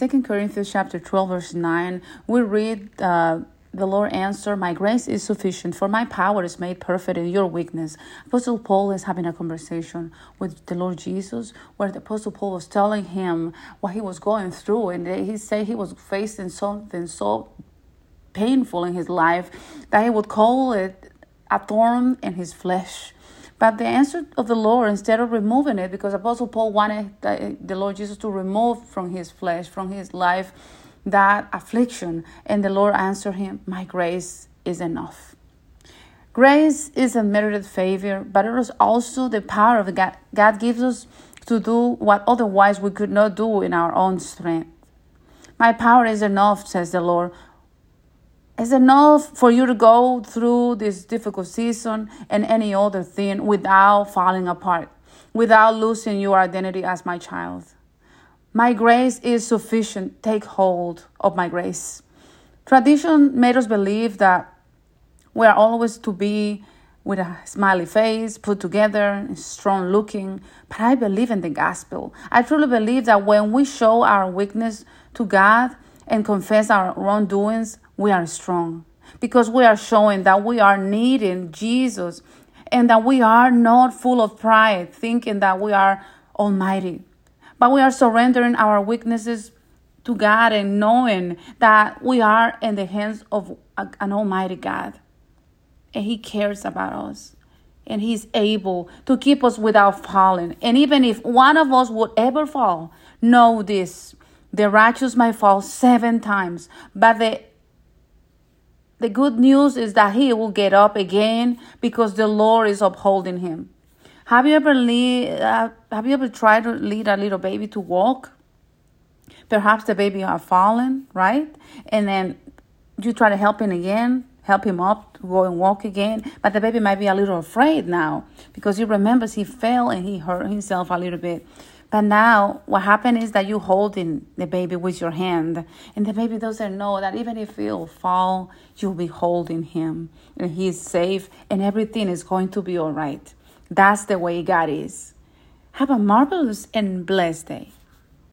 In 2 Corinthians chapter 12, verse 9, we read uh, the Lord answered, My grace is sufficient, for my power is made perfect in your weakness. Apostle Paul is having a conversation with the Lord Jesus, where the Apostle Paul was telling him what he was going through, and he said he was facing something so painful in his life that he would call it a thorn in his flesh. But the answer of the Lord, instead of removing it, because Apostle Paul wanted the Lord Jesus to remove from his flesh, from his life, that affliction. And the Lord answered him, My grace is enough. Grace is a merited favor, but it is also the power of God. God gives us to do what otherwise we could not do in our own strength. My power is enough, says the Lord. It's enough for you to go through this difficult season and any other thing without falling apart, without losing your identity as my child. My grace is sufficient. Take hold of my grace. Tradition made us believe that we are always to be with a smiley face, put together, strong looking. But I believe in the gospel. I truly believe that when we show our weakness to God and confess our wrongdoings, we are strong because we are showing that we are needing Jesus and that we are not full of pride, thinking that we are almighty but we are surrendering our weaknesses to God and knowing that we are in the hands of an almighty God. And He cares about us. And He's able to keep us without falling. And even if one of us would ever fall, know this the righteous might fall seven times, but the the good news is that he will get up again because the Lord is upholding him. Have you ever lead, uh, have you ever tried to lead a little baby to walk? Perhaps the baby have fallen, right? And then you try to help him again, help him up go and walk again. But the baby might be a little afraid now because he remembers he fell and he hurt himself a little bit. But now what happened is that you holding the baby with your hand, and the baby doesn't know that even if he'll fall, you'll be holding him, and he's safe, and everything is going to be all right. That's the way God is. Have a marvelous and blessed day.